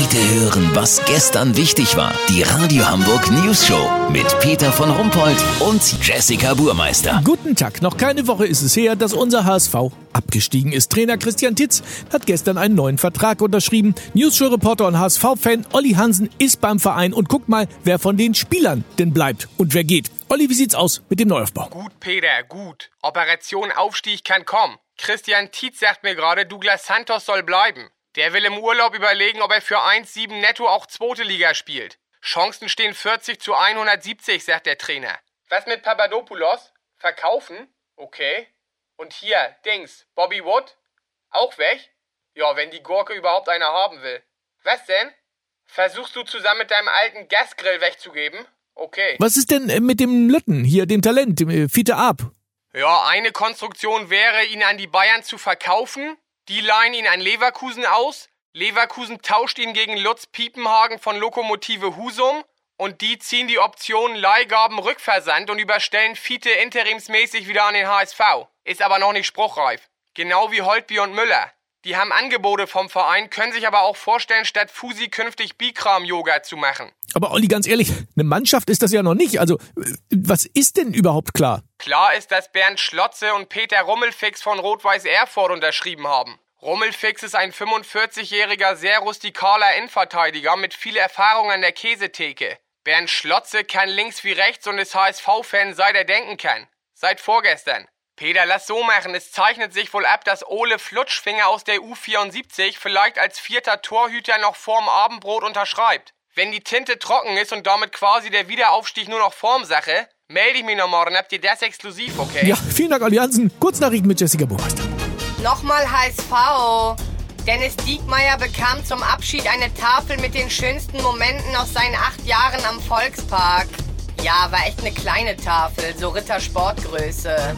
Heute hören, was gestern wichtig war. Die Radio Hamburg News Show mit Peter von Rumpold und Jessica Burmeister. Guten Tag. Noch keine Woche ist es her, dass unser HSV abgestiegen ist. Trainer Christian Titz hat gestern einen neuen Vertrag unterschrieben. News-Show-Reporter und HSV-Fan Olli Hansen ist beim Verein und guckt mal, wer von den Spielern denn bleibt und wer geht. Olli, wie sieht's aus mit dem Neuaufbau? Gut, Peter, gut. Operation Aufstieg kann kommen. Christian Tietz sagt mir gerade, Douglas Santos soll bleiben. Der will im Urlaub überlegen, ob er für 1,7 netto auch zweite Liga spielt. Chancen stehen 40 zu 170, sagt der Trainer. Was mit Papadopoulos? Verkaufen? Okay. Und hier, Dings, Bobby Wood? Auch weg? Ja, wenn die Gurke überhaupt einer haben will. Was denn? Versuchst du zusammen mit deinem alten Gasgrill wegzugeben? Okay. Was ist denn äh, mit dem Lütten, hier, dem Talent, dem äh, Fiete Ab? Ja, eine Konstruktion wäre, ihn an die Bayern zu verkaufen. Die leihen ihn an Leverkusen aus. Leverkusen tauscht ihn gegen Lutz Piepenhagen von Lokomotive Husum. Und die ziehen die Option Leihgaben Rückversand und überstellen Fiete interimsmäßig wieder an den HSV. Ist aber noch nicht spruchreif. Genau wie Holtby und Müller. Die haben Angebote vom Verein, können sich aber auch vorstellen, statt Fusi künftig Bikram-Yoga zu machen. Aber Olli, ganz ehrlich, eine Mannschaft ist das ja noch nicht. Also, was ist denn überhaupt klar? Klar ist, dass Bernd Schlotze und Peter Rummelfix von Rot-Weiß Erfurt unterschrieben haben. Rummelfix ist ein 45-jähriger, sehr rustikaler Innenverteidiger mit viel Erfahrung an der Käsetheke. Bernd Schlotze kann links wie rechts und ist HSV-Fan, seit er denken kann. Seit vorgestern. Peter, lass so machen. Es zeichnet sich wohl ab, dass Ole Flutschfinger aus der U74 vielleicht als vierter Torhüter noch vorm Abendbrot unterschreibt. Wenn die Tinte trocken ist und damit quasi der Wiederaufstieg nur noch Formsache, melde ich mich noch morgen. Habt ihr das exklusiv, okay? Ja, vielen Dank, Allianzen. Kurznachrichten mit Jessica Burmeister. Nochmal HSV. Dennis Diekmeyer bekam zum Abschied eine Tafel mit den schönsten Momenten aus seinen acht Jahren am Volkspark. Ja, war echt eine kleine Tafel, so Rittersportgröße.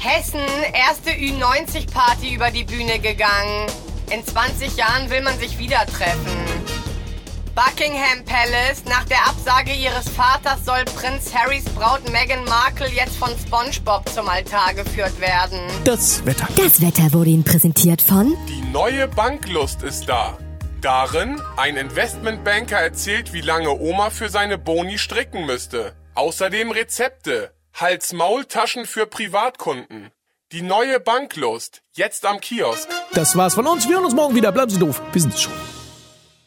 Hessen, erste Ü90-Party über die Bühne gegangen. In 20 Jahren will man sich wieder treffen. Buckingham Palace. Nach der Absage ihres Vaters soll Prinz Harrys Braut Meghan Markle jetzt von SpongeBob zum Altar geführt werden. Das Wetter. Das Wetter wurde Ihnen präsentiert von Die neue Banklust ist da. Darin, ein Investmentbanker erzählt, wie lange Oma für seine Boni stricken müsste. Außerdem Rezepte, Hals-Maul-Taschen für Privatkunden. Die neue Banklust, jetzt am Kiosk. Das war's von uns. Wir hören uns morgen wieder. Bleiben Sie doof. Wir sind's schon.